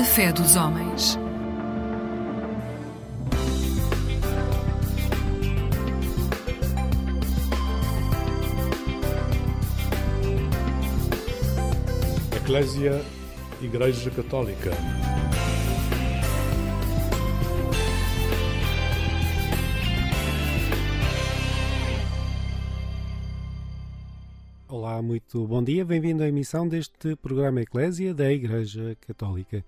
A fé dos homens. Eclésia Igreja Católica. Olá, muito bom dia, bem-vindo à emissão deste programa Eclésia da Igreja Católica.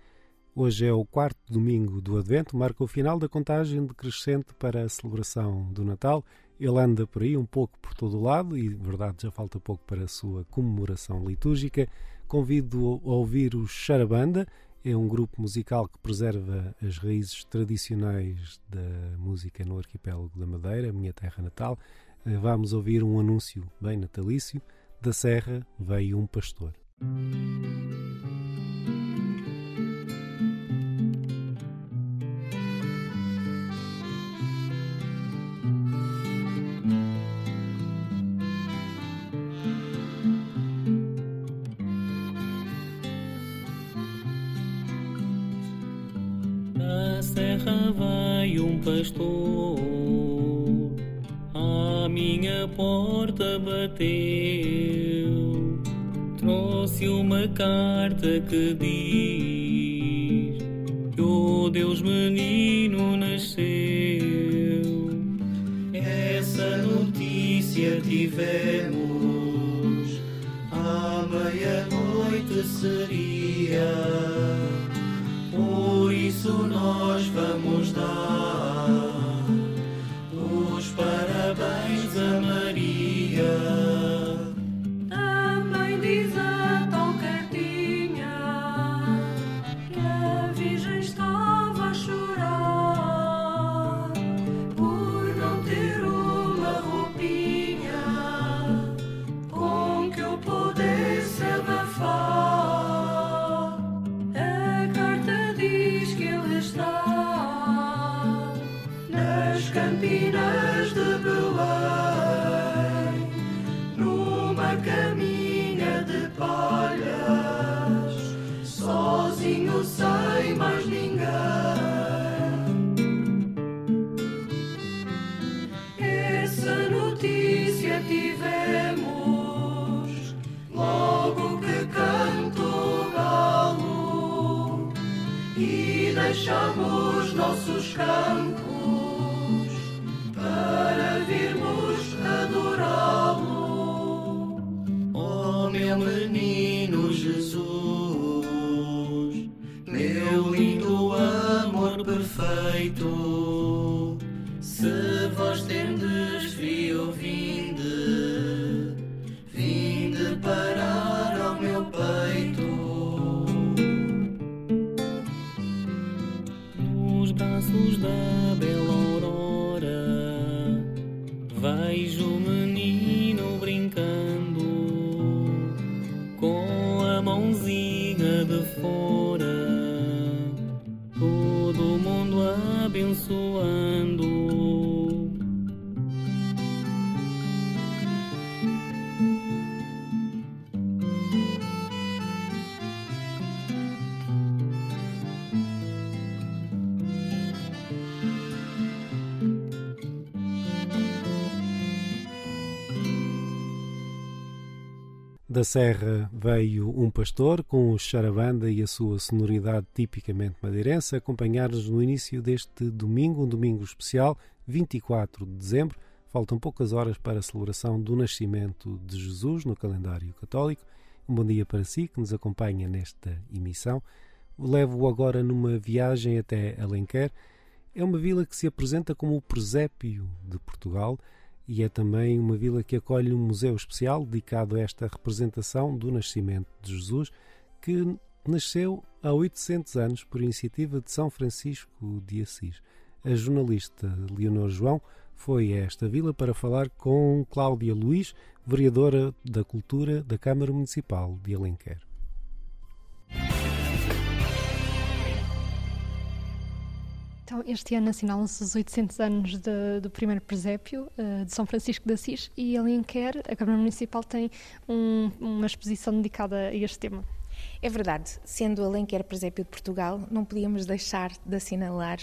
Hoje é o quarto domingo do Advento, marca o final da contagem decrescente para a celebração do Natal. Ele anda por aí um pouco por todo o lado e, de verdade, já falta pouco para a sua comemoração litúrgica. Convido a ouvir o Charabanda, é um grupo musical que preserva as raízes tradicionais da música no arquipélago da Madeira, minha terra natal. Vamos ouvir um anúncio bem natalício. Da serra veio um pastor. Da serra veio um pastor, à minha porta bateu, trouxe uma carta que diz que o Deus menino nasceu. Essa notícia tivemos à meia-noite seria. Nós vamos dar posłuszkam Da Serra veio um pastor com o charabanda e a sua sonoridade tipicamente madeirense acompanhar-nos no início deste domingo, um domingo especial, 24 de dezembro. Faltam poucas horas para a celebração do nascimento de Jesus no calendário católico. Um bom dia para si que nos acompanha nesta emissão. Levo-o agora numa viagem até Alenquer. É uma vila que se apresenta como o presépio de Portugal e é também uma vila que acolhe um museu especial dedicado a esta representação do nascimento de Jesus, que nasceu há 800 anos por iniciativa de São Francisco de Assis. A jornalista Leonor João foi a esta vila para falar com Cláudia Luiz, vereadora da Cultura da Câmara Municipal de Alenquer. Então, este ano assinalam-se os 800 anos de, do primeiro presépio uh, de São Francisco de Assis e em Quer, a Câmara Municipal tem um, uma exposição dedicada a este tema. É verdade, sendo Alenquer presépio de Portugal, não podíamos deixar de assinalar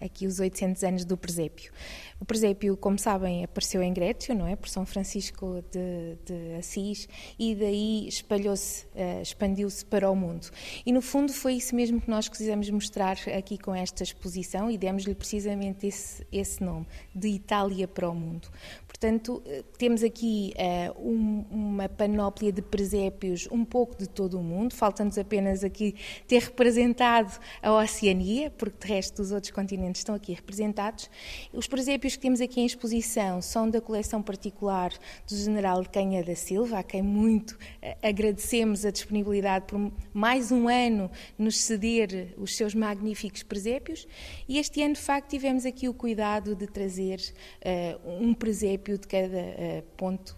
aqui os 800 anos do presépio. O presépio, como sabem, apareceu em Grécio, não é? Por São Francisco de, de Assis e daí espalhou-se, uh, expandiu-se para o mundo. E no fundo foi isso mesmo que nós quisemos mostrar aqui com esta exposição e demos-lhe precisamente esse, esse nome, de Itália para o mundo. Portanto, eh, temos aqui uh, um, uma panóplia de presépios um pouco de todo o mundo. Falta-nos apenas aqui ter representado a Oceania, porque de resto os outros continentes estão aqui representados. Os presépios que temos aqui em exposição são da coleção particular do General Canha da Silva, a quem muito uh, agradecemos a disponibilidade por mais um ano nos ceder os seus magníficos presépios. E este ano, de facto, tivemos aqui o cuidado de trazer uh, um presépio de cada uh, ponto,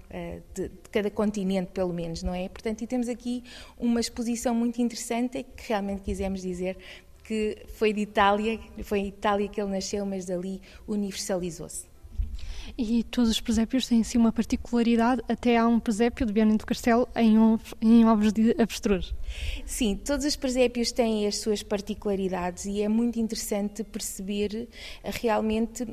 de, de, cada continente, pelo menos, não é? Portanto, e temos aqui uma exposição muito interessante que realmente quisemos dizer que foi de Itália, foi em Itália que ele nasceu, mas dali universalizou-se. E todos os presépios têm sim uma particularidade, até há um presépio de Biane do Castelo em, em ovos de avestruz. Sim, todos os presépios têm as suas particularidades e é muito interessante perceber eh, realmente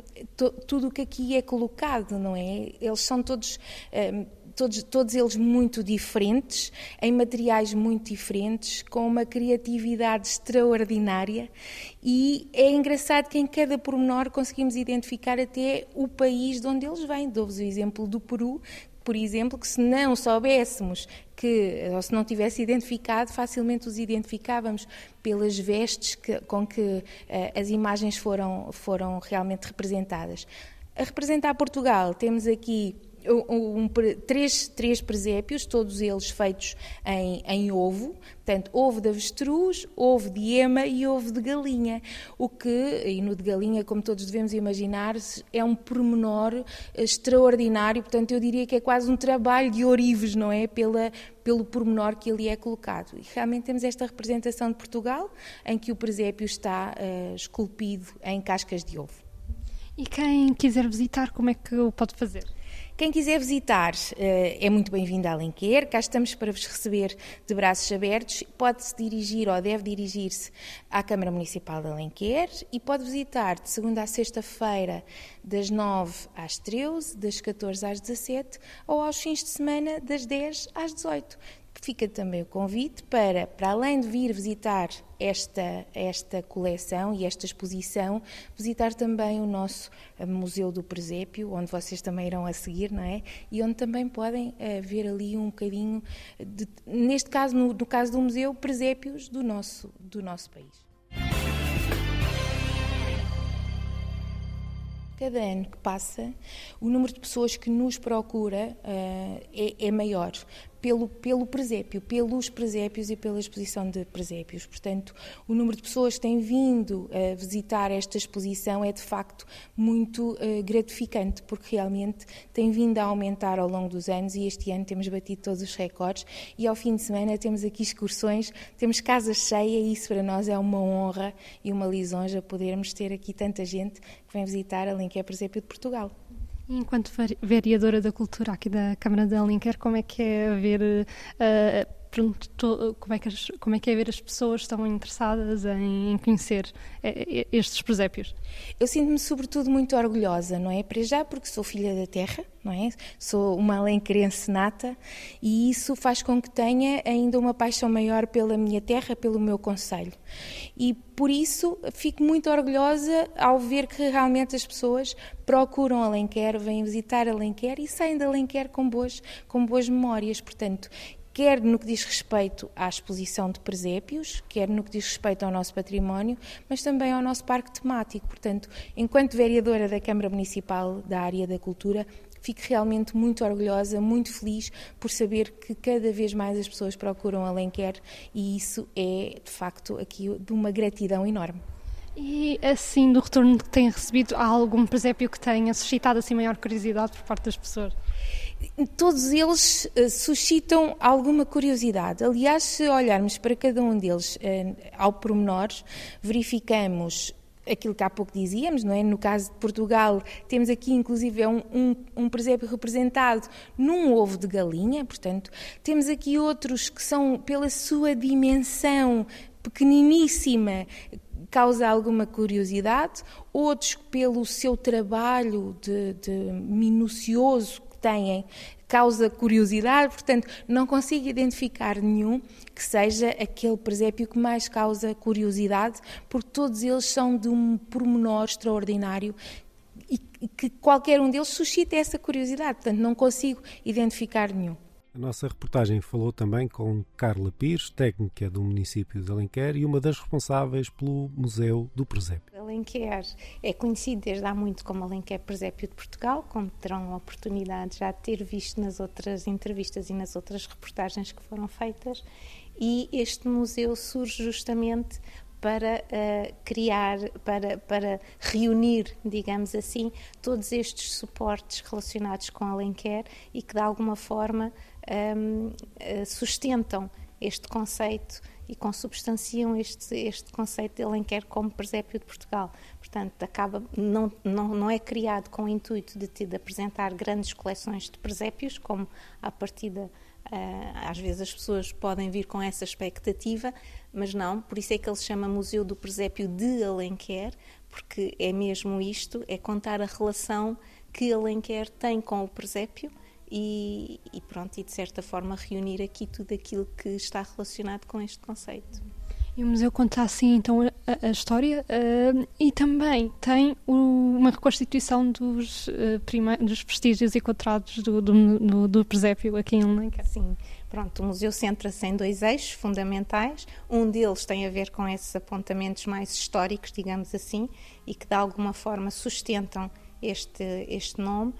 tudo o que aqui é colocado, não é? Eles são todos. Eh, todos, todos eles muito diferentes, em materiais muito diferentes, com uma criatividade extraordinária e é engraçado que em cada pormenor conseguimos identificar até o país de onde eles vêm. Dou-vos o exemplo do Peru, por exemplo, que se não soubéssemos que, ou se não tivesse identificado, facilmente os identificávamos pelas vestes que, com que uh, as imagens foram, foram realmente representadas. A representar Portugal, temos aqui um, um, três, três presépios, todos eles feitos em, em, ovo, portanto, ovo de avestruz, ovo de ema e ovo de galinha, o que, e no de galinha, como todos devemos imaginar, é um pormenor extraordinário, portanto, eu diria que é quase um trabalho de orives, não é? Pela, pelo pormenor que ali é colocado. E realmente temos esta representação de Portugal, em que o presépio está uh, esculpido em cascas de ovo. E quem quiser visitar, como é que o pode fazer? Quem quiser visitar eh, é muito bem-vindo a Alenquer, cá estamos para vos receber de braços abertos. Pode-se dirigir ou deve dirigir-se à Câmara Municipal de Alenquer e pode visitar de segunda a sexta-feira, das 9 às 13, das 14 às 17 ou aos fins de semana, das 10 às 18 fica também o convite para, para além de vir visitar esta, esta coleção e esta exposição, visitar também o nosso eh, Museu do Presépio, onde vocês também irão a seguir, não é? E onde também podem uh, ver ali um bocadinho, de, neste caso, no, no caso do museu, presépios do nosso, do nosso país. cada ano que passa, o número de pessoas que nos procura uh, é, é, maior pelo, pelo presépio, pelos presépios e pela exposição de presépios. Portanto, o número de pessoas que têm vindo a visitar esta exposição é de facto muito uh, gratificante, porque realmente tem vindo a aumentar ao longo dos anos e este ano temos batido todos os recordes e ao fim de semana temos aqui excursões, temos casa cheia e isso para nós é uma honra e uma lisonja podermos ter aqui tanta gente que vem visitar a Lenquer Presépio de Portugal. Enquanto vereadora da cultura aqui da Câmara de Alenquer, como é que é ver uh, pronto, como, é que as, como é que é ver as pessoas estão interessadas em, conhecer eh, estes presépios? Eu sinto-me sobretudo muito orgulhosa, não é? Para já porque sou filha da terra, não é? Sou uma alenquerense nata e isso faz com que tenha ainda uma paixão maior pela minha terra, pelo meu conselho. E por isso fico muito orgulhosa ao ver que realmente as pessoas procuram Alenquer, vêm visitar Alenquer e saem de Alenquer com boas, com boas memórias. Portanto, quer no que diz respeito à exposição de presépios, quer no que diz respeito ao nosso património, mas também ao nosso parque temático. Portanto, enquanto vereadora da Câmara Municipal da área da cultura, fico realmente muito orgulhosa, muito feliz por saber que cada vez mais as pessoas procuram Alenquer e isso é, de facto, aqui de uma gratidão enorme. E assim, do retorno que tem recebido, há algum presépio que tenha suscitado assim maior curiosidade por parte das pessoas? Todos eles uh, suscitam alguma curiosidade. Aliás, se olharmos para cada um deles uh, ao pormenor, verificamos aquilo que há pouco dizíamos, não é? No caso de Portugal, temos aqui inclusive um, um, um, presépio representado num ovo de galinha, portanto, temos aqui outros que são, pela sua dimensão pequeniníssima, causa alguma curiosidade, outros pelo seu trabalho de, de minucioso têm, causa curiosidade, portanto, não consigo identificar nenhum que seja aquele presépio que mais causa curiosidade, porque todos eles são de um pormenor extraordinário e que qualquer um deles suscita essa curiosidade, portanto, não consigo identificar nenhum. A nossa reportagem falou também com Carla Pires, técnica do município de Alenquer e uma das responsáveis pelo Museu do Presépio. Alenquer é conhecido desde há muito como Alenquer Presépio de Portugal, como terão a oportunidade já de ter visto nas outras entrevistas e nas outras reportagens que foram feitas. E este museu surge justamente para uh, criar, para, para reunir, digamos assim, todos estes suportes relacionados com Alenquer e que de alguma forma um, eh, sustentam este conceito e consubstanciam este, este conceito de Alenquer como presépio de Portugal. Portanto, acaba, não, não, não é criado com o intuito de, de apresentar grandes coleções de presépios, como à partida Uh, às vezes as pessoas podem vir com essa expectativa, mas não, por isso é que ele se chama Museu do Presépio de Alenquer, porque é mesmo isto, é contar a relação que Alenquer tem com o presépio e, e, pronto, e de certa forma reunir aqui tudo aquilo que está relacionado com este conceito. E o museu conta assim então a, a história uh, e também tem o, uma reconstituição dos, uh, dos vestígios encontrados do, do, do, do presépio aqui em Lenca. Sim, pronto, o museu centra-se em dois eixos fundamentais. Um deles tem a ver com esses apontamentos mais históricos, digamos assim, e que de alguma forma sustentam este, este nome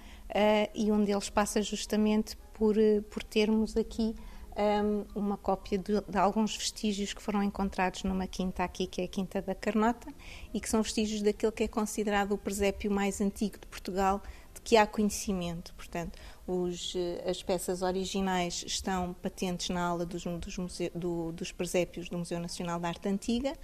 e um deles passa justamente por, uh, por termos aqui um, ehm, uma cópia de, de, alguns vestígios que foram encontrados numa quinta aqui, que é a Quinta da Carnota, e que são vestígios daquele que é considerado o presépio mais antigo de Portugal, de que há conhecimento. Portanto, os, eh, as peças originais estão patentes na aula dos, dos, museu, do, dos presépios do Museu Nacional de Arte Antiga,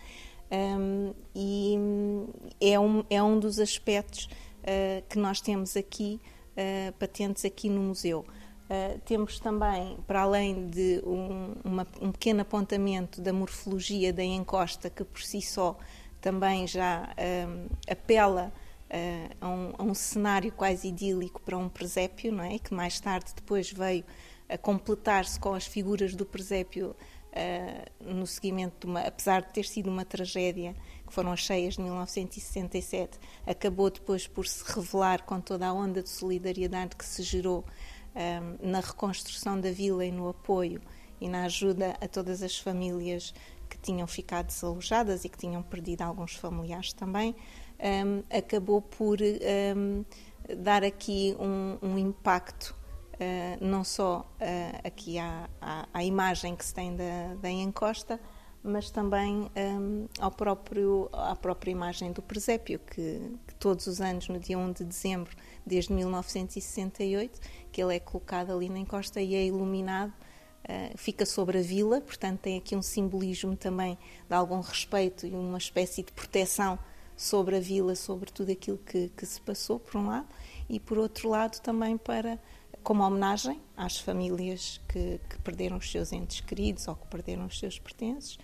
um, ehm, e é um, é um dos aspectos uh, que nós temos aqui uh, patentes aqui no museu. Uh, temos também, para além de um, uma, um, pequeno apontamento da morfologia da encosta, que por si só também já um, apela uh, a, um, a, um, cenário quase idílico para um presépio, não é? que mais tarde depois veio a completar-se com as figuras do presépio uh, no seguimento, de uma, apesar de ter sido uma tragédia, que foram as cheias de 1967, acabou depois por se revelar com toda a onda de solidariedade que se gerou um, eh, na reconstrução da vila e no apoio e na ajuda a todas as famílias que tinham ficado desalojadas e que tinham perdido alguns familiares também, um, eh, acabou por um, dar aqui um, um impacto uh, não só uh, aqui à, à, à, imagem que se tem da, da encosta, mas também um, ao próprio, à própria imagem do presépio, que, que, todos os anos, no dia 1 de dezembro, desde 1968, que ele é colocado ali na encosta e é iluminado, uh, fica sobre a vila, portanto tem aqui um simbolismo também de algum respeito e uma espécie de proteção sobre a vila, sobre tudo aquilo que, que se passou, por um lado, e por outro lado também para como homenagem às famílias que, que, perderam os seus entes queridos ou que perderam os seus pertences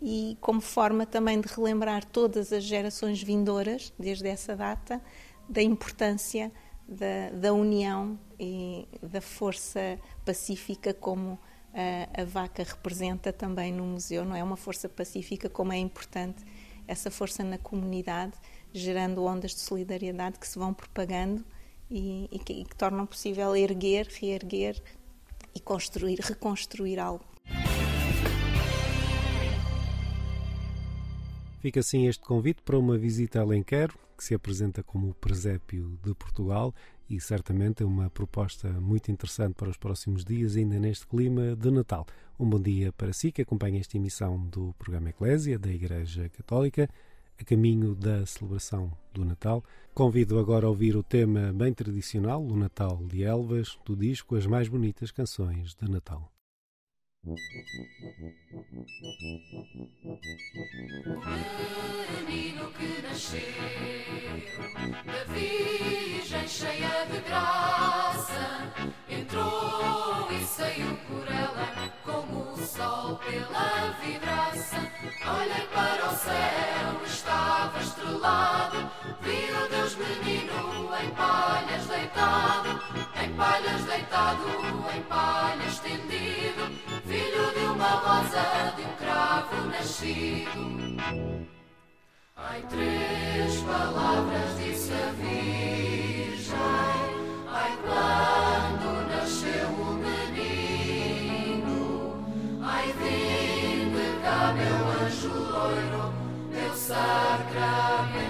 e como forma também de relembrar todas as gerações vindouras, desde essa data, da importância da, da união e da força pacífica como a, a vaca representa também no museu, não é? Uma força pacífica como é importante essa força na comunidade, gerando ondas de solidariedade que se vão propagando e, e, que, e que tornam possível erguer, reerguer e construir, reconstruir algo. Fica assim este convite para uma visita a Alenquer, que se apresenta como o presépio de Portugal e certamente é uma proposta muito interessante para os próximos dias, ainda neste clima de Natal. Um bom dia para si que acompanha esta emissão do programa Eclésia da Igreja Católica a caminho da celebração do Natal. Convido agora a ouvir o tema bem tradicional, o Natal de Elvas, do disco As Mais Bonitas Canções de Natal. Menino que nasceu da Virgem cheia de graça, entrou e saiu por ela como o sol pela vidraça. Olhei para o céu, estava estrelado, vi o Deus menino em palhas deitado, em palhas deitado, em palhas estendido, rosa, de um cravo nascido. Ai, três palavras disse a Virgem. Ai, quando nasceu o menino. Ai, vinde cá, meu anjo loiro, meu sacramento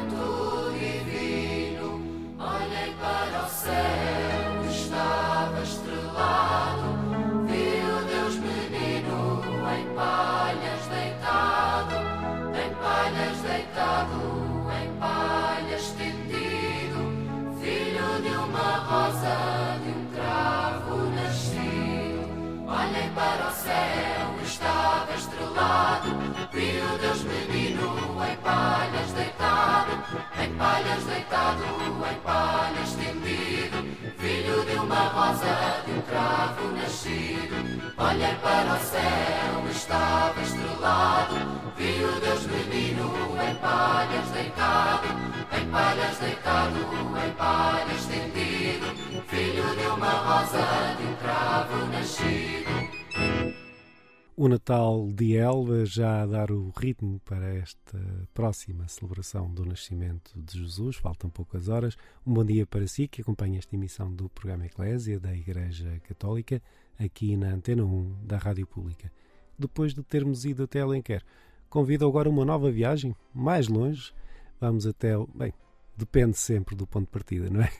dar o ritmo para esta próxima celebração do nascimento de Jesus. Faltam poucas horas. Um bom dia para si que acompanha esta emissão do programa Eclésia da Igreja Católica aqui na Antena 1 da Rádio Pública. Depois de termos ido até Alenquer, convido agora uma nova viagem, mais longe. Vamos até, bem, depende sempre do ponto de partida, não é?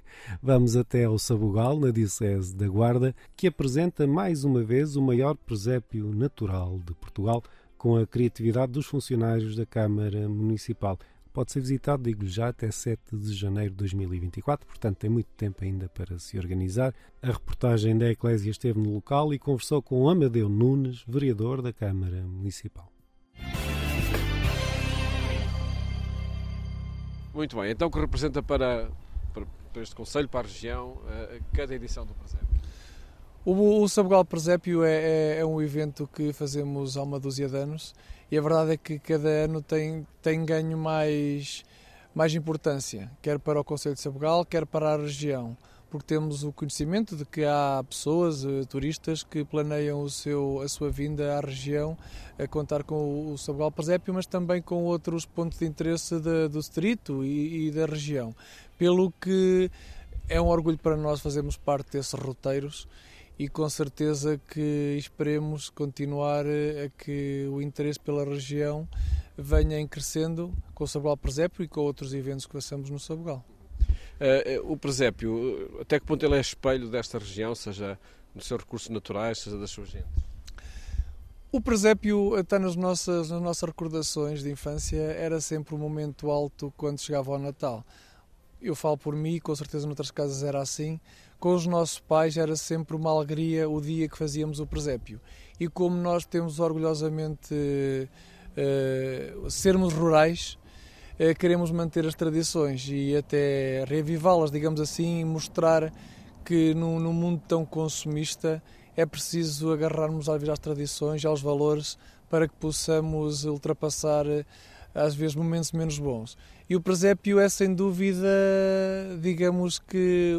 Vamos até ao Sabugal, na Diocese da Guarda, que apresenta mais uma vez o maior presépio natural de Portugal, com a criatividade dos funcionários da Câmara Municipal. Pode ser visitado, digo já, até 7 de janeiro de 2024, portanto tem muito tempo ainda para se organizar. A reportagem da Eclésia esteve no local e conversou com Amadeu Nunes, vereador da Câmara Municipal. Muito bem, então o que representa para, para, para este Conselho, para a região, uh, cada edição do Presépio? O, o Sabugal Presépio é, é, é, um evento que fazemos há uma dúzia de anos e a verdade é que cada ano tem, tem ganho mais, mais importância, quer para o Conselho de Sabugal, quer para a região porque temos o conhecimento de que há pessoas, eh, turistas, que planeiam o seu, a sua vinda à região a contar com o Sabugal Presépio, mas também com outros pontos de interesse de, do distrito e, e da região. Pelo que é um orgulho para nós fazermos parte desses roteiros e com certeza que esperemos continuar a que o interesse pela região venha em crescendo com o Sabugal Presépio e com outros eventos que façamos no Sabugal. Uh, o presépio, até que ponto ele é espelho desta região, seja nos seus recursos naturais, seja das suas gentes? O presépio, até nas nossas, nas nossas recordações de infância, era sempre um momento alto quando chegava ao Natal. Eu falo por mim, com certeza noutras casas era assim. Com os nossos pais era sempre uma alegria o dia que fazíamos o presépio. E como nós temos orgulhosamente uh, sermos rurais, eh, queremos manter as tradições e até reavivá-las, digamos assim, e mostrar que num, num, mundo tão consumista é preciso agarrarmos às tradições, aos valores, para que possamos ultrapassar eh, às vezes momentos menos bons. E o presépio é sem dúvida, digamos que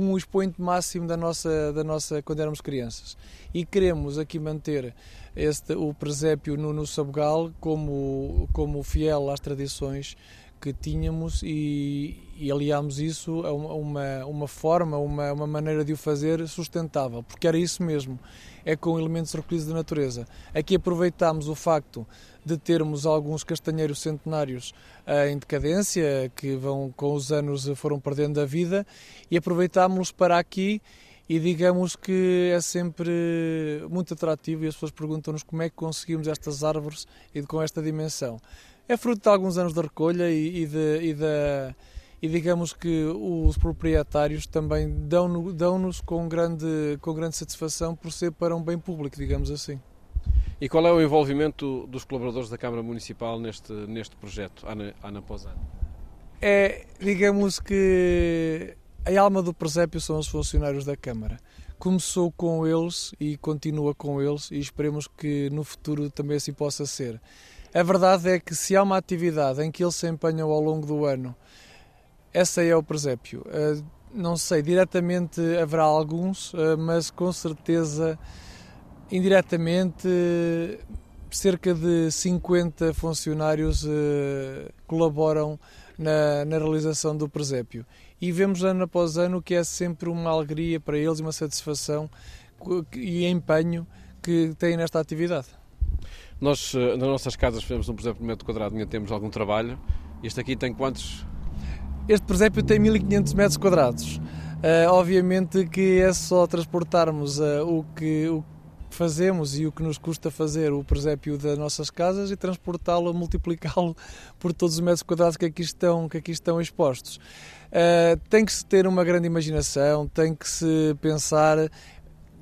um expoente máximo da nossa, da nossa quando éramos crianças. E queremos aqui manter este, o presépio no, no Sabugal como, como fiel às tradições que tínhamos e, e aliámos isso a uma, uma forma, uma, uma maneira de o fazer sustentável, porque era isso mesmo, é com elementos recolhidos da natureza. Aqui aproveitámos o facto de termos alguns castanheiros centenários em decadência, que vão com os anos foram perdendo a vida, e aproveitámos-los para aqui e digamos que é sempre muito atrativo e as pessoas perguntam-nos como é que conseguimos estas árvores e com esta dimensão. É fruto de alguns anos de recolha e, e, de, e, de, e digamos que os proprietários também dão-nos dão com, grande, com grande satisfação por ser para um bem público, digamos assim. E qual é o envolvimento dos colaboradores da Câmara Municipal neste, neste projeto, Ana, Ana Posano? É, digamos que a alma do presépio são os funcionários da Câmara. Começou com eles e continua com eles e esperemos que no futuro também assim possa ser. A verdade é que se há uma atividade em que eles se empenham ao longo do ano, essa é o presépio. Eh, não sei, diretamente haverá alguns, eh, mas com certeza indiretamente cerca de 50 funcionários eh, colaboram na, na, realização do presépio. E vemos ano após ano que é sempre uma alegria para eles uma satisfação e empenho que têm nesta atividade. Nós, eh, nas nossas casas, fizemos um presépio de metro quadrado, ainda temos algum trabalho. Este aqui tem quantos? Este presépio tem 1500 metros quadrados. Uh, obviamente que é só transportarmos uh, o, que, o que fazemos e o que nos custa fazer o presépio das nossas casas e transportá-lo, multiplicá-lo por todos os metros quadrados que aqui estão, que aqui estão expostos. Uh, tem que se ter uma grande imaginação, tem que se pensar.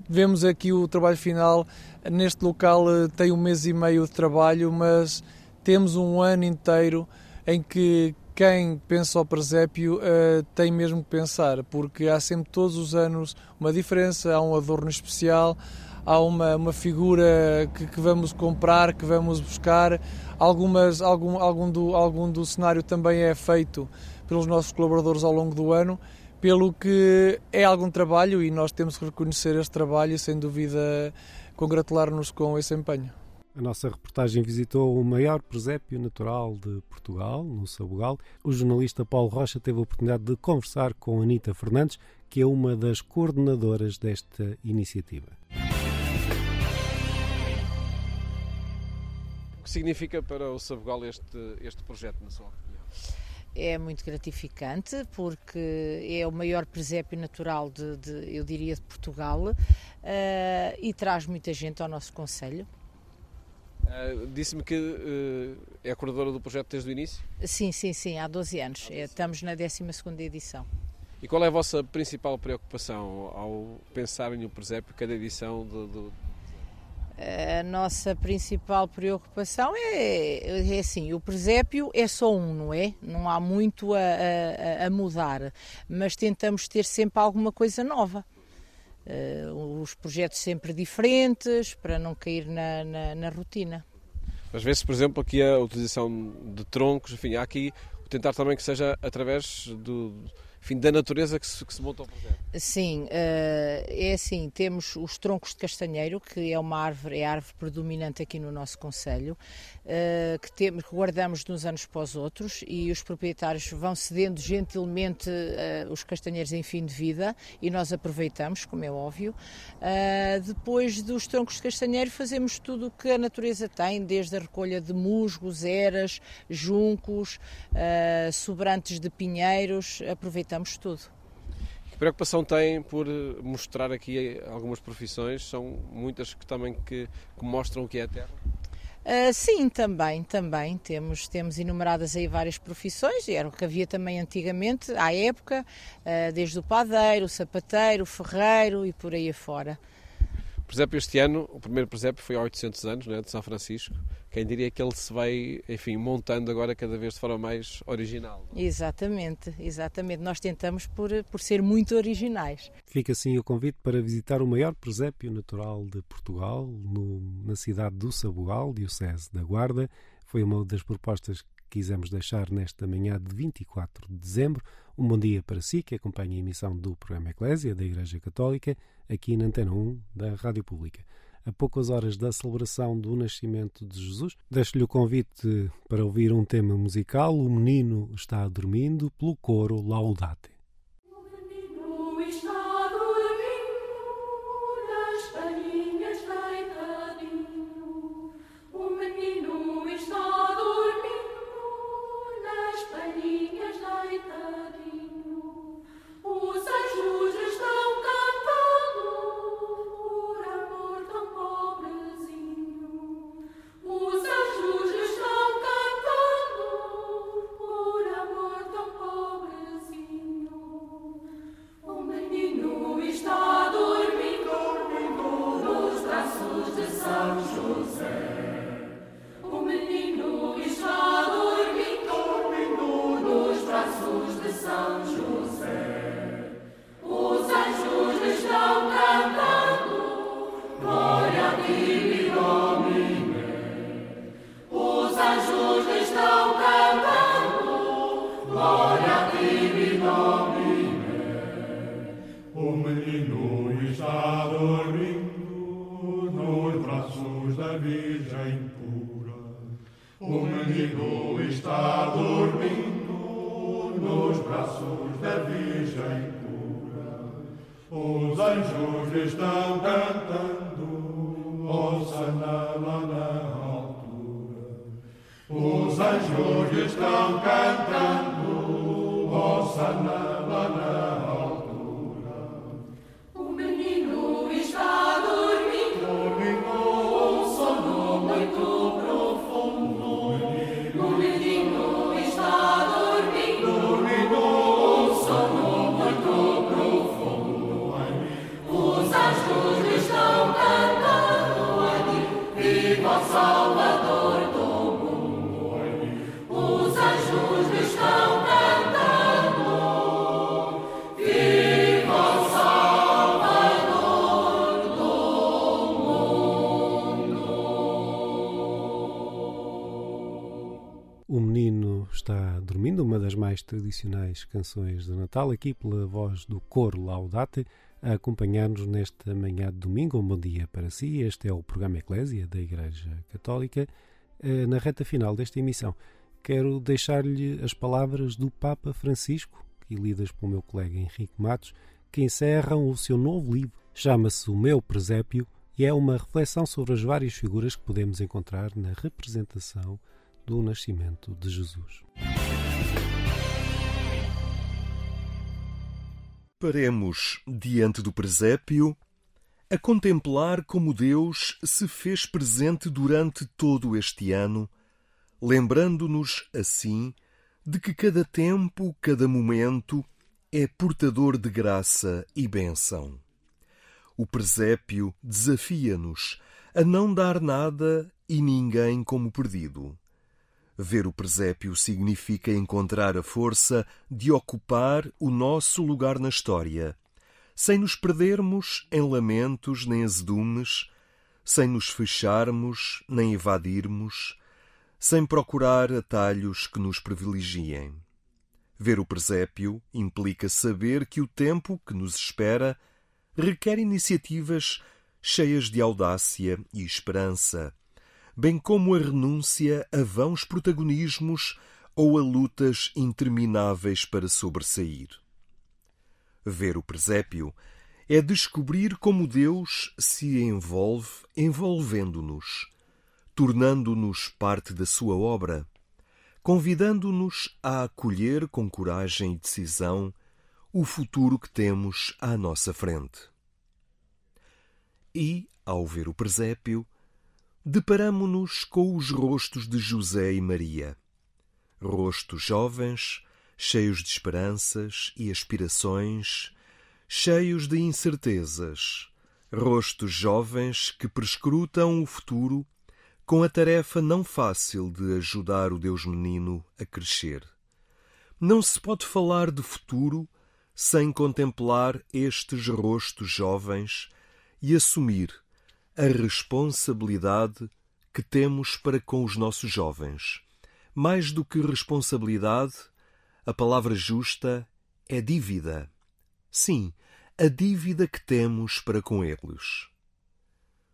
Vemos aqui o trabalho final Neste local eh, tem um mês e meio de trabalho, mas temos um ano inteiro em que quem pensa ao presépio uh, tem mesmo que pensar, porque há sempre todos os anos uma diferença, há um adorno especial, há uma, uma figura que, que vamos comprar, que vamos buscar. Algumas, algum, algum, do, algum do cenário também é feito pelos nossos colaboradores ao longo do ano, pelo que é algum trabalho e nós temos que reconhecer este trabalho, sem dúvida congratular-nos com esse empenho. A nossa reportagem visitou o maior presépio natural de Portugal, no Sabugal. O jornalista Paulo Rocha teve a oportunidade de conversar com Anita Fernandes, que é uma das coordenadoras desta iniciativa. Que significa para o Sabugal este, este projeto, na sua opinião? é muito gratificante porque é o maior presépio natural de, de eu diria, de Portugal uh, e traz muita gente ao nosso Conselho. Uh, Disse-me que uh, é a coordenadora do projeto desde o início? Sim, sim, sim, há 12 anos. É, estamos na 12 edição. E qual é a vossa principal preocupação ao pensarem no presépio, cada edição do, do a nossa principal preocupação é, é assim, o presépio é só um, não é? Não há muito a, a, a mudar, mas tentamos ter sempre alguma coisa nova. Uh, os projetos sempre diferentes, para não cair na, na, na rotina. Às vezes, por exemplo, aqui a utilização de troncos, enfim, há aqui tentar também que seja através do enfim, da natureza que se, que se monta o projeto. Sim, uh, é assim, temos os troncos de castanheiro, que é uma árvore, é a árvore predominante aqui no nosso Conselho, uh, que, temos, que guardamos de uns anos para os outros e os proprietários vão cedendo gentilmente uh, os castanheiros em fim de vida e nós aproveitamos, como é óbvio. depois dos troncos de castanheiro fazemos tudo o que a natureza tem, desde a recolha de musgos, eras, juncos, sobrantes de pinheiros, aproveitamos tudo. Que preocupação tem por mostrar aqui algumas profissões? São muitas que também que, que mostram o que é a terra? Uh, sim, também, também. Temos, temos enumeradas aí várias profissões, era o que havia também antigamente, à época, uh, desde o padeiro, o sapateiro, o ferreiro e por aí afora. Por exemplo, este ano, o primeiro presépio foi há 800 anos, né, de São Francisco. Quem diria que ele se vai, enfim, montando agora cada vez de forma mais original. É? Exatamente, exatamente. Nós tentamos por, por ser muito originais. Fica assim o convite para visitar o maior presépio natural de Portugal, no, na cidade do Sabugal, Diocese da Guarda. Foi uma das propostas que quisemos deixar nesta manhã de 24 de dezembro. Um bom dia para si, que acompanha a emissão do programa Eclésia da Igreja Católica, aqui na Antena 1 da Rádio Pública. A poucas horas da celebração do nascimento de Jesus, deixo-lhe o convite para ouvir um tema musical. O menino está dormindo pelo coro Laudate. Amen. Mais tradicionais canções de Natal, aqui pela voz do coro Laudate, a acompanhar-nos nesta manhã de domingo. Um bom dia para si. Este é o programa Eclésia da Igreja Católica. Eh, na reta final desta emissão, quero deixar-lhe as palavras do Papa Francisco, e lidas pelo meu colega Henrique Matos, que encerram o seu novo livro. Chama-se O Meu Presépio e é uma reflexão sobre as várias figuras que podemos encontrar na representação do nascimento de Jesus. Paremos diante do presépio a contemplar como Deus se fez presente durante todo este ano, lembrando-nos, assim, de que cada tempo, cada momento é portador de graça e bênção. O presépio desafia-nos a não dar nada e ninguém como perdido. Ver o presépio significa encontrar a força de ocupar o nosso lugar na história, sem nos perdermos em lamentos nem azedumes, sem nos fecharmos nem evadirmos, sem procurar atalhos que nos privilegiem. Ver o presépio implica saber que o tempo que nos espera requer iniciativas cheias de audácia e esperança bem como a renúncia a vãos protagonismos ou a lutas intermináveis para sobressair. Ver o presépio é descobrir como Deus se envolve envolvendo-nos, tornando-nos parte da sua obra, convidando-nos a acolher com coragem e decisão o futuro que temos à nossa frente. E, ao ver o presépio, deparamo-nos com os rostos de José e Maria. Rostos jovens, cheios de esperanças e aspirações, cheios de incertezas. Rostos jovens que prescrutam o futuro com a tarefa não fácil de ajudar o Deus Menino a crescer. Não se pode falar de futuro sem contemplar estes rostos jovens e assumir a responsabilidade que temos para com os nossos jovens. Mais do que responsabilidade, a palavra justa é dívida. Sim, a dívida que temos para com eles.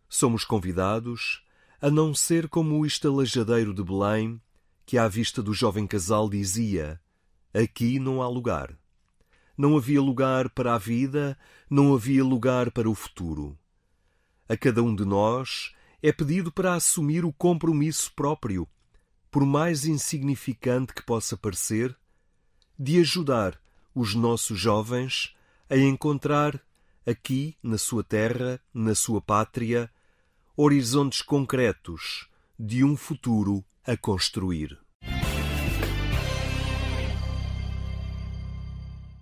Somos convidados a não ser como o estalajadeiro de Belém, que à vista do jovem casal dizia: Aqui não há lugar. Não havia lugar para a vida, não havia lugar para o futuro. A cada um de nós é pedido para assumir o compromisso próprio, por mais insignificante que possa parecer, de ajudar os nossos jovens a encontrar aqui, na sua terra, na sua pátria, horizontes concretos de um futuro a construir.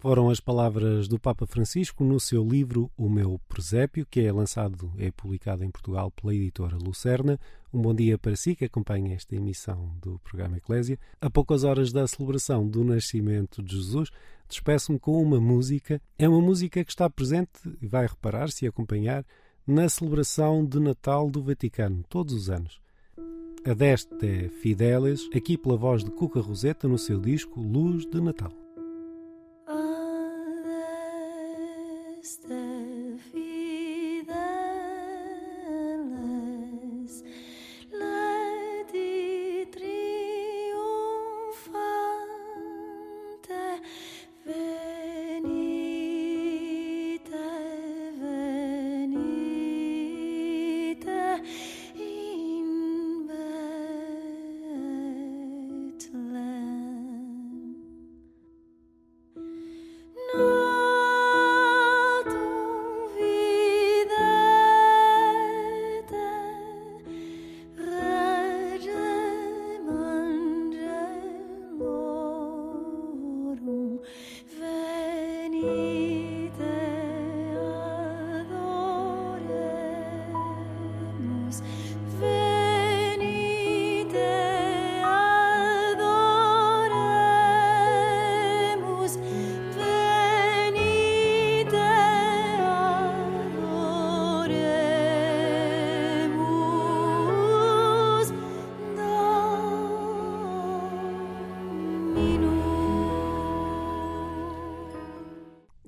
Foram as palavras do Papa Francisco no seu livro O Meu Presépio, que é lançado, é publicado em Portugal pela editora Lucerna. Um bom dia para si que acompanha esta emissão do programa Eclésia. A poucas horas da celebração do nascimento de Jesus, despeço-me com uma música. É uma música que está presente, e vai reparar-se e acompanhar, na celebração de Natal do Vaticano, todos os anos. Adeste Fideles, aqui pela voz de Cuca Roseta no seu disco Luz de Natal.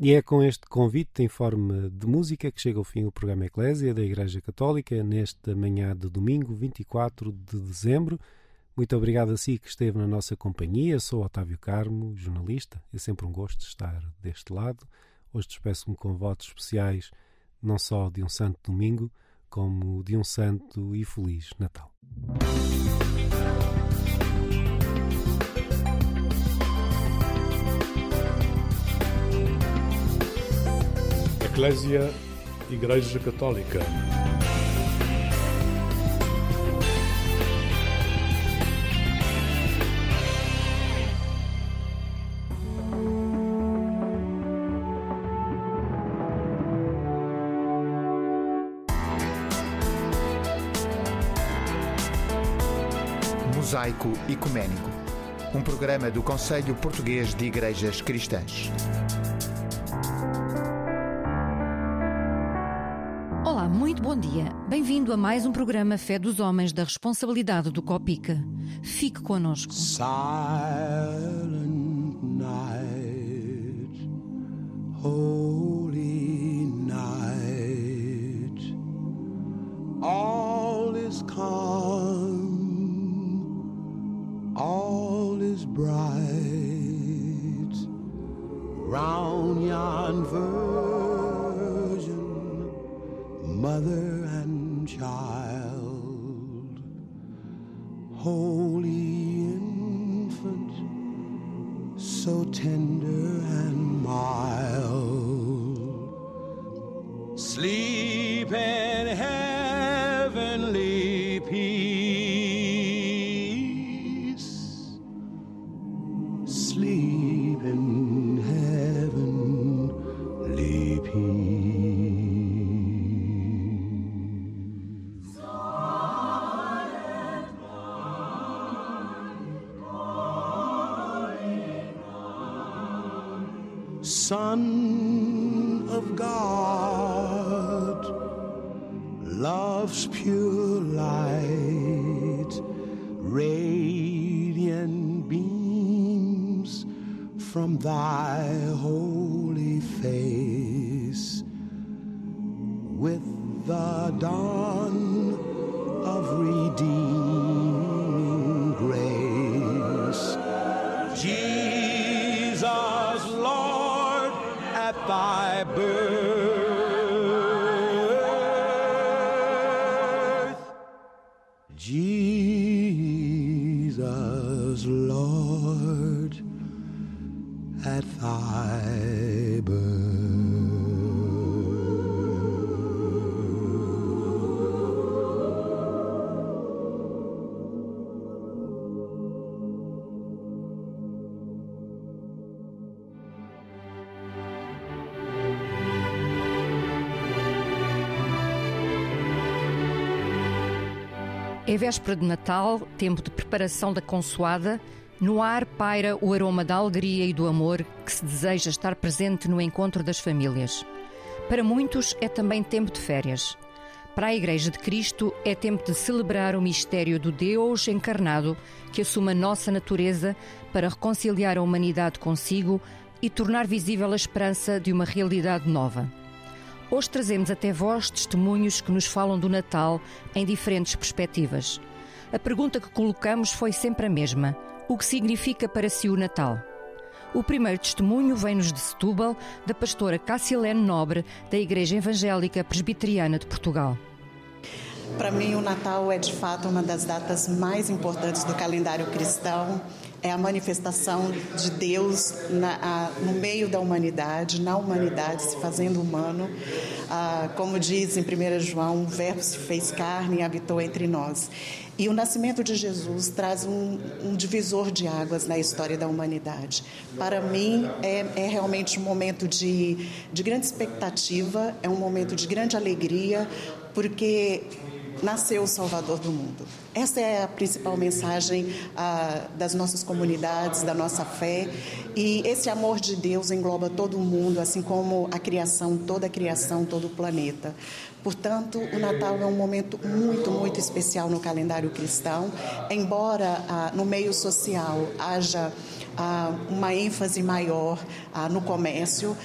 E é com este convite em forma de música que chega ao fim o programa Eclésia da Igreja Católica nesta manhã de domingo, 24 de dezembro. Muito obrigado a si que esteve na nossa companhia. Sou Otávio Carmo, jornalista. É sempre um gosto estar deste lado. Hoje despeço-me com votos especiais, não só de um santo domingo, como de um santo e feliz Natal. Eclésia Igreja Católica. Mosaico Ecuménico, um programa do Conselho Português de Igrejas Cristãs. Muito bom dia. Bem-vindo a mais um programa Fé dos Homens da responsabilidade do Copica. Fique conosco. Silent night, holy night, all is calm, all is bright, round yon mother and child, holy infant, so tender Jesus, Lord, at thy É véspera de Natal, tempo de preparação da consoada. No ar paira o aroma da alegria e do amor que se deseja estar presente no encontro das famílias. Para muitos é também tempo de férias. Para a Igreja de Cristo, é tempo de celebrar o mistério do Deus encarnado que assume a nossa natureza para reconciliar a humanidade consigo e tornar visível a esperança de uma realidade nova. Hoje trazemos até vós testemunhos que nos falam do Natal em diferentes perspectivas. A pergunta que colocamos foi sempre a mesma: o que significa para si o Natal? O primeiro testemunho vem-nos de Setúbal, da pastora Cassilene Nobre, da Igreja Evangélica Presbiteriana de Portugal. Para mim, o Natal é de fato uma das datas mais importantes do calendário cristão. É a manifestação de Deus na, a, no meio da humanidade, na humanidade, se fazendo humano. Ah, como diz em 1 João, o Verbo se fez carne e habitou entre nós. E o nascimento de Jesus traz um, um, divisor de águas na história da humanidade. Para mim, é, é realmente um momento de, de grande expectativa, é um momento de grande alegria, porque nasceu o Salvador do mundo. Essa é a principal mensagem ah, das nossas comunidades, da nossa fé. E esse amor de Deus engloba todo o mundo, assim como a criação, toda a criação, todo o planeta. Portanto, o Natal é um momento muito, muito especial no calendário cristão, embora ah, no meio social haja uma ênfase maior no comércio,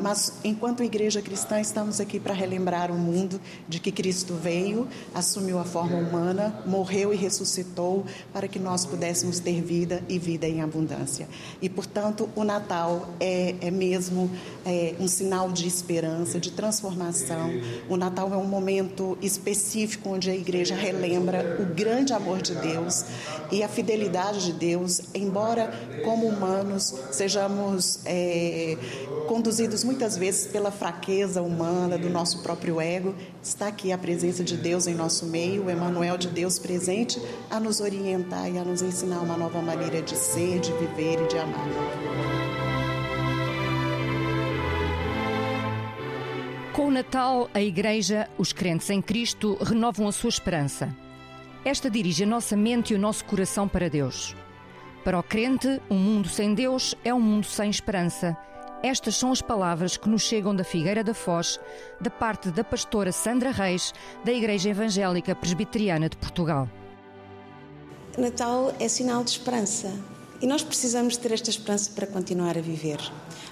mas enquanto igreja cristã estamos aqui para relembrar o mundo de que Cristo veio, assumiu a forma humana, morreu e ressuscitou para que nós pudéssemos ter vida e vida em abundância. E portanto o Natal é, é mesmo é, um sinal de esperança, de transformação. O Natal é um momento específico onde a igreja relembra o grande amor de Deus e a fidelidade de Deus, embora como humanos sejamos é, conduzidos muitas vezes pela fraqueza humana do nosso próprio ego, está aqui a presença de Deus em nosso meio, o Emmanuel de Deus presente, a nos orientar e a nos ensinar uma nova maneira de ser, de viver e de amar. Com o Natal, a Igreja, os crentes em Cristo, renovam a sua esperança. Esta dirige a nossa mente e o nosso coração para Deus. Para o crente, um mundo sem Deus é um mundo sem esperança. Estas são as palavras que nos chegam da Figueira da Foz, da parte da pastora Sandra Reis, da Igreja Evangélica Presbiteriana de Portugal. Natal é sinal de esperança e nós precisamos ter esta esperança para continuar a viver.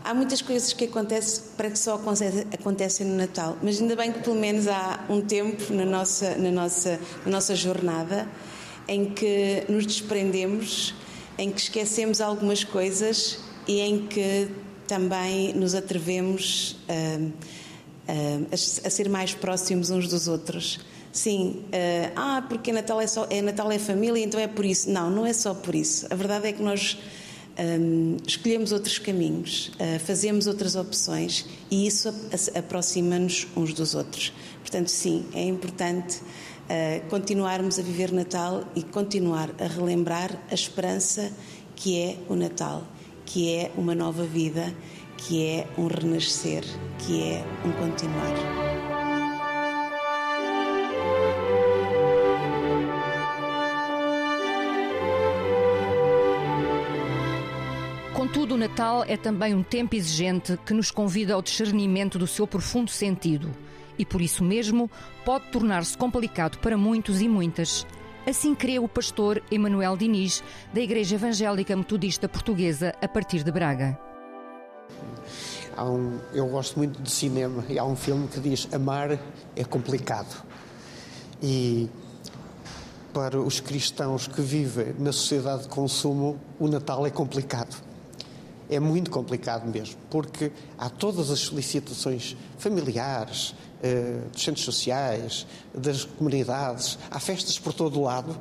Há muitas coisas que acontecem para que só acontecem no Natal, mas ainda bem que pelo menos há um tempo na nossa, na nossa, na nossa jornada em que nos desprendemos, em que esquecemos algumas coisas e em que também nos atrevemos a, a, a ser mais próximos uns dos outros. Sim, uh, ah, porque Natal é, só, é Natal é família, então é por isso. Não, não é só por isso. A verdade é que nós um, escolhemos outros caminhos, uh, fazemos outras opções e isso aproxima-nos uns dos outros. Portanto, sim, é importante uh, continuarmos a viver Natal e continuar a relembrar a esperança que é o Natal, que é uma nova vida, que é um renascer, que é um continuar. Contudo, o Natal é também um tempo exigente que nos convida ao discernimento do seu profundo sentido e, por isso mesmo, pode tornar-se complicado para muitos e muitas. Assim crê o pastor Emanuel Diniz, da Igreja Evangélica Metodista Portuguesa, a partir de Braga. Um, eu gosto muito de cinema e há um filme que diz Amar é complicado. E para os cristãos que vivem na sociedade de consumo, o Natal é complicado é muito complicado mesmo, porque há todas as solicitações familiares, eh, dos centros sociais, das comunidades, há festas por todo o lado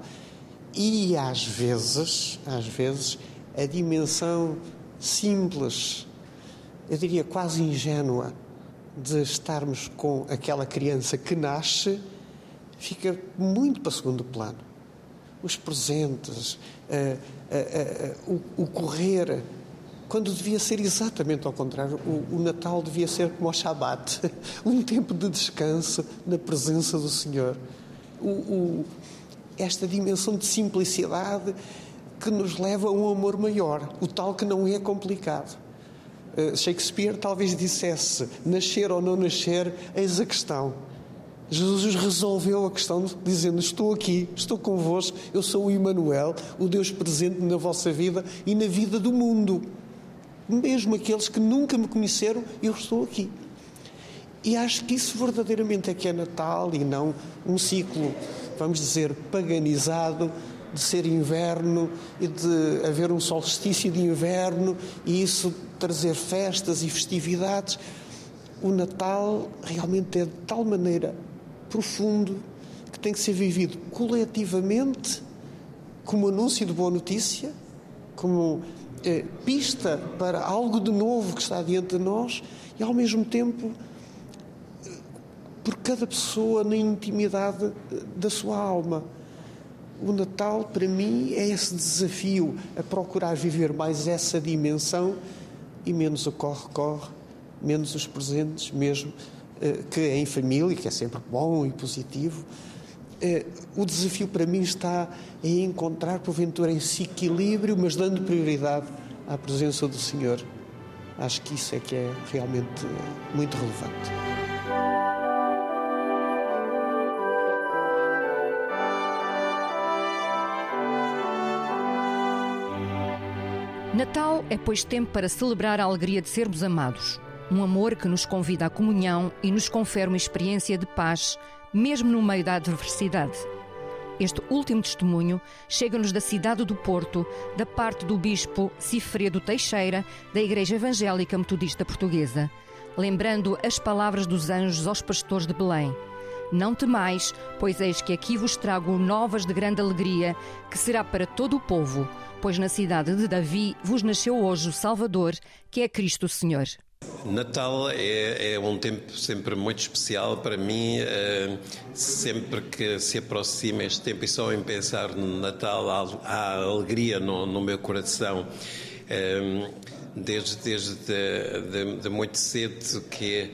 e às vezes, às vezes, a dimensão simples, eu diria quase ingênua, de estarmos com aquela criança que nasce fica muito para segundo plano. Os presentes, uh, uh, o, o correr quando devia ser exatamente ao contrário. O, o Natal devia ser como o Shabat, um tempo de descanso na presença do Senhor. O, o, esta dimensão de simplicidade que nos leva a um amor maior, o tal que não é complicado. Uh, Shakespeare talvez dissesse: nascer ou não nascer, eis a questão. Jesus resolveu a questão dizendo: Estou aqui, estou convosco, eu sou o Emmanuel, o Deus presente na vossa vida e na vida do mundo. Mesmo aqueles que nunca me conheceram, eu estou aqui. E acho que isso verdadeiramente é que é Natal e não um ciclo, vamos dizer, paganizado de ser inverno e de haver um solstício de inverno e isso trazer festas e festividades. O Natal realmente é de tal maneira profundo que tem que ser vivido coletivamente como anúncio de boa notícia, como eh, pista para algo de novo que está diante de nós e ao mesmo tempo por cada pessoa na intimidade da sua alma. O Natal, para mim, é esse desafio a procurar viver mais essa dimensão e menos o corre-corre, menos os presentes, mesmo eh, que é em família, que é sempre bom e positivo. Eh, o desafio para mim está em encontrar, porventura, esse equilíbrio, mas dando prioridade à presença do Senhor. Acho que isso é que é realmente muito relevante. Natal é, pois, tempo para celebrar a alegria de sermos amados. Um amor que nos convida à comunhão e nos confere uma experiência de paz, mesmo no meio da adversidade. Este último testemunho chega-nos da cidade do Porto, da parte do Bispo Cifredo Teixeira, da Igreja Evangélica Metodista Portuguesa, lembrando as palavras dos anjos aos pastores de Belém. Não temais, pois eis que aqui vos trago novas de grande alegria, que será para todo o povo, pois na cidade de Davi vos nasceu hoje o Salvador, que é Cristo Senhor. Natal é, é, um tempo sempre muito especial para mim. É, sempre que se aproxima este tempo, e só em pensar no Natal, há, alegria no, no, meu coração. É, desde desde de, de, de muito cedo que eh,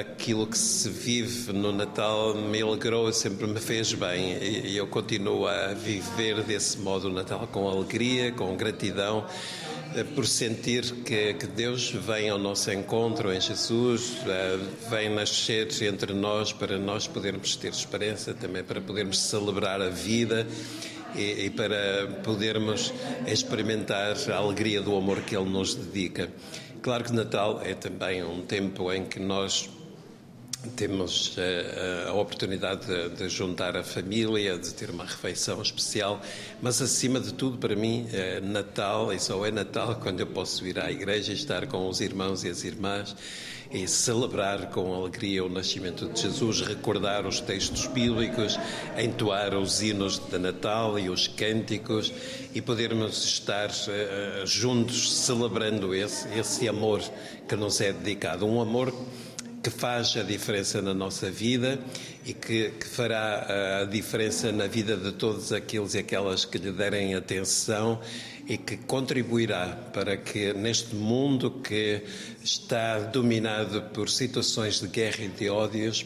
aquilo que se vive no Natal me alegrou, sempre me fez bem e eu continuo a viver desse modo o Natal com alegria, com gratidão eh, por sentir que, que, Deus vem ao nosso encontro em Jesus, eh, vem nascer entre nós para nós podermos ter esperança, também para podermos celebrar a vida e, e para podermos experimentar a alegria do amor que Ele nos dedica. Claro que Natal é também um tempo em que nós temos uh, a oportunidade de, juntar a família, de ter uma refeição especial, mas acima de tudo, para mim, é Natal, e só é Natal quando eu posso ir à igreja e estar com os irmãos e as irmãs e celebrar com alegria o nascimento de Jesus, recordar os textos bíblicos, entoar os hinos de Natal e os cânticos e podermos estar uh, juntos celebrando esse, esse amor que nos é dedicado. Um amor que faz a diferença na nossa vida e que, que, fará a diferença na vida de todos aqueles e aquelas que lhe derem atenção e que contribuirá para que neste mundo que está dominado por situações de guerra e de ódios,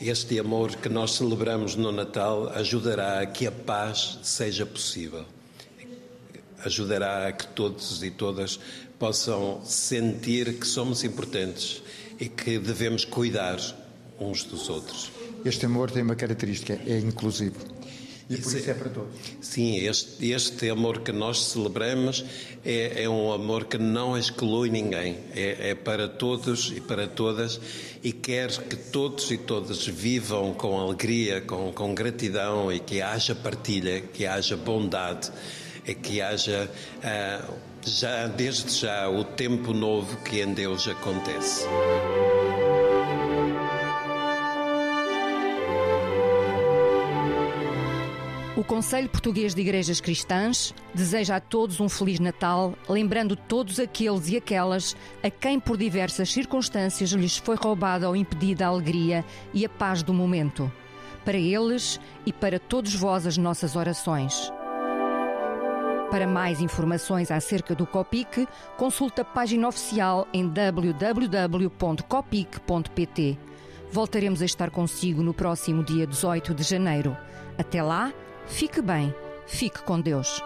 este amor que nós celebramos no Natal ajudará a que a paz seja possível. Ajudará a que todos e todas possam sentir que somos importantes e que devemos cuidar uns dos outros. Este amor tem uma característica, é inclusivo. E por isso é para todos. Sim, este, este amor que nós celebramos é, é, um amor que não exclui ninguém, é, é, para todos e para todas e quer que todos e todas vivam com alegria, com, com gratidão e que haja partilha, que haja bondade, que haja uh, já desde já o tempo novo que em Deus acontece. O Conselho Português de Igrejas Cristãs deseja a todos um Feliz Natal, lembrando todos aqueles e aquelas a quem, por diversas circunstâncias, lhes foi roubada ou impedida a alegria e a paz do momento. Para eles e para todos vós, as nossas orações. Para mais informações acerca do Copic, consulte a página oficial em www.copic.pt. Voltaremos a estar consigo no próximo dia 18 de janeiro. Até lá, fique bem, fique com Deus.